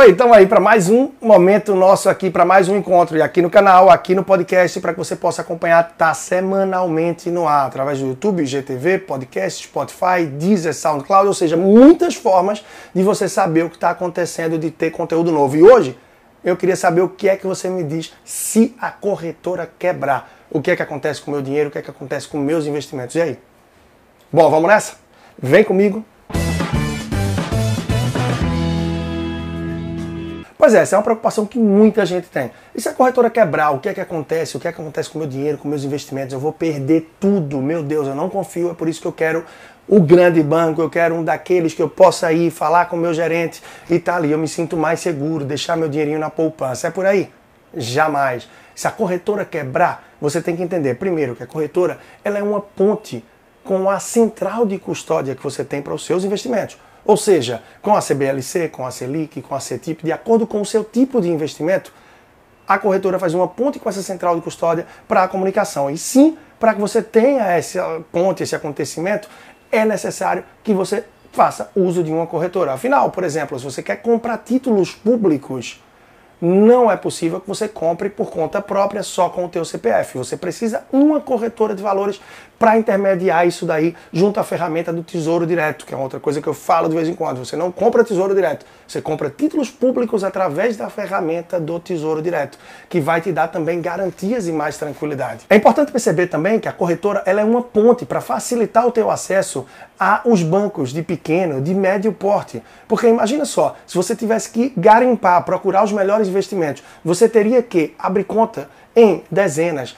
Oi, estamos aí para mais um momento nosso aqui, para mais um encontro e aqui no canal, aqui no podcast, para que você possa acompanhar, tá semanalmente no ar, através do YouTube, GTV, podcast, Spotify, Deezer, SoundCloud, ou seja, muitas formas de você saber o que está acontecendo, de ter conteúdo novo. E hoje eu queria saber o que é que você me diz se a corretora quebrar. O que é que acontece com o meu dinheiro, o que é que acontece com meus investimentos. E aí? Bom, vamos nessa? Vem comigo Pois é, essa é uma preocupação que muita gente tem. E se a corretora quebrar, o que é que acontece? O que é que acontece com o meu dinheiro, com meus investimentos? Eu vou perder tudo. Meu Deus, eu não confio, é por isso que eu quero o grande banco, eu quero um daqueles que eu possa ir falar com o meu gerente e tá ali, eu me sinto mais seguro, deixar meu dinheirinho na poupança. É por aí? Jamais. Se a corretora quebrar, você tem que entender, primeiro, que a corretora ela é uma ponte com a central de custódia que você tem para os seus investimentos. Ou seja, com a CBLC, com a Selic, com a CETIP, de acordo com o seu tipo de investimento, a corretora faz uma ponte com essa central de custódia para a comunicação. E sim, para que você tenha essa ponte, esse acontecimento, é necessário que você faça uso de uma corretora. Afinal, por exemplo, se você quer comprar títulos públicos, não é possível que você compre por conta própria só com o teu CPF. Você precisa uma corretora de valores para intermediar isso daí junto à ferramenta do Tesouro Direto, que é outra coisa que eu falo de vez em quando. Você não compra Tesouro Direto, você compra títulos públicos através da ferramenta do Tesouro Direto, que vai te dar também garantias e mais tranquilidade. É importante perceber também que a corretora ela é uma ponte para facilitar o teu acesso aos bancos de pequeno, de médio porte. Porque imagina só, se você tivesse que garimpar, procurar os melhores investimentos, você teria que abrir conta em dezenas,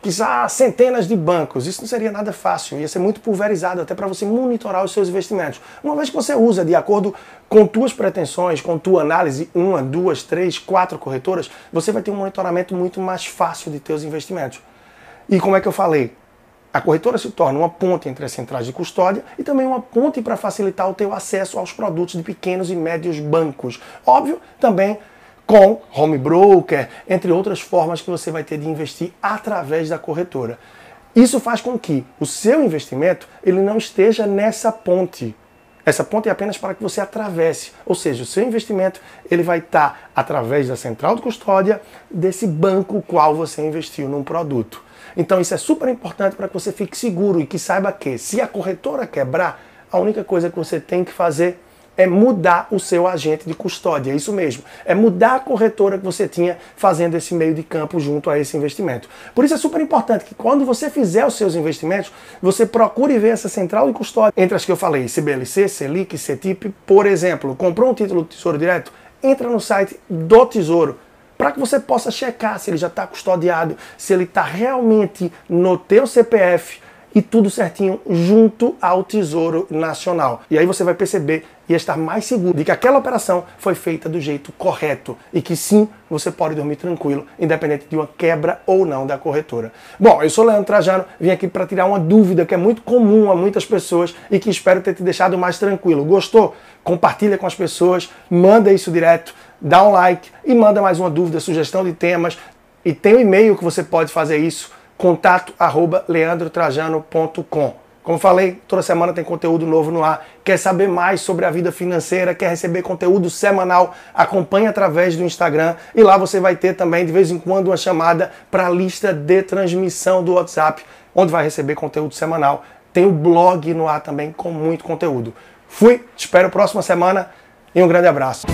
quizá centenas de bancos. Isso não seria nada fácil, ia ser muito pulverizado até para você monitorar os seus investimentos. Uma vez que você usa de acordo com tuas pretensões, com tua análise, uma, duas, três, quatro corretoras, você vai ter um monitoramento muito mais fácil de teus investimentos. E como é que eu falei? A corretora se torna uma ponte entre as centrais de custódia e também uma ponte para facilitar o teu acesso aos produtos de pequenos e médios bancos. Óbvio, também com home broker, entre outras formas que você vai ter de investir através da corretora. Isso faz com que o seu investimento ele não esteja nessa ponte. Essa ponte é apenas para que você atravesse, ou seja, o seu investimento ele vai estar através da central de custódia desse banco qual você investiu num produto. Então isso é super importante para que você fique seguro e que saiba que se a corretora quebrar, a única coisa que você tem que fazer é mudar o seu agente de custódia, é isso mesmo. É mudar a corretora que você tinha fazendo esse meio de campo junto a esse investimento. Por isso é super importante que quando você fizer os seus investimentos, você procure ver essa central de custódia entre as que eu falei, CBLC, Selic, CETIP, por exemplo. Comprou um título do Tesouro Direto? Entra no site do Tesouro para que você possa checar se ele já está custodiado, se ele está realmente no teu CPF e tudo certinho junto ao Tesouro Nacional. E aí você vai perceber e estar mais seguro de que aquela operação foi feita do jeito correto e que sim, você pode dormir tranquilo, independente de uma quebra ou não da corretora. Bom, eu sou Leandro Trajano, vim aqui para tirar uma dúvida que é muito comum a muitas pessoas e que espero ter te deixado mais tranquilo. Gostou? Compartilha com as pessoas, manda isso direto, dá um like e manda mais uma dúvida, sugestão de temas. E tem um e-mail que você pode fazer isso contato arroba leandrotrajano.com. Como falei, toda semana tem conteúdo novo no ar. Quer saber mais sobre a vida financeira? Quer receber conteúdo semanal? Acompanhe através do Instagram e lá você vai ter também de vez em quando uma chamada para a lista de transmissão do WhatsApp, onde vai receber conteúdo semanal. Tem o blog no ar também com muito conteúdo. Fui, te espero próxima semana e um grande abraço.